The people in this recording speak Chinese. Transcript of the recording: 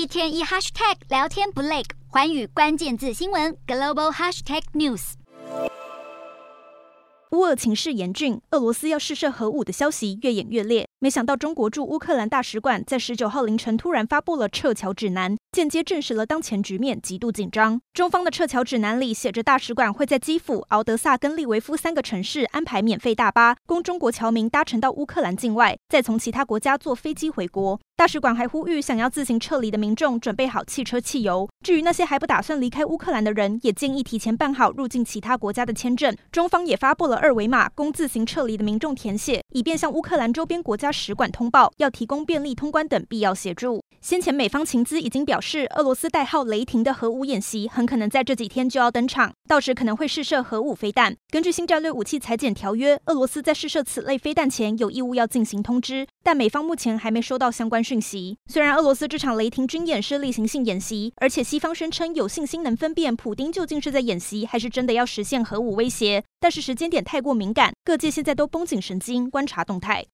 一天一 hashtag 聊天不累，环宇关键字新闻 global hashtag news。乌俄情势严峻，俄罗斯要试射核武的消息越演越烈。没想到，中国驻乌克兰大使馆在十九号凌晨突然发布了撤侨指南，间接证实了当前局面极度紧张。中方的撤侨指南里写着，大使馆会在基辅、敖德萨跟利维夫三个城市安排免费大巴，供中国侨民搭乘到乌克兰境外，再从其他国家坐飞机回国。大使馆还呼吁想要自行撤离的民众准备好汽车、汽油。至于那些还不打算离开乌克兰的人，也建议提前办好入境其他国家的签证。中方也发布了二维码供自行撤离的民众填写，以便向乌克兰周边国家使馆通报，要提供便利通关等必要协助。先前美方情资已经表示，俄罗斯代号“雷霆”的核武演习很可能在这几天就要登场，到时可能会试射核武飞弹。根据新战略武器裁减条约，俄罗斯在试射此类飞弹前有义务要进行通知，但美方目前还没收到相关讯息。虽然俄罗斯这场“雷霆”军演是例行性演习，而且西方声称有信心能分辨普丁究竟是在演习，还是真的要实现核武威胁，但是时间点太过敏感。各界现在都绷紧神经，观察动态。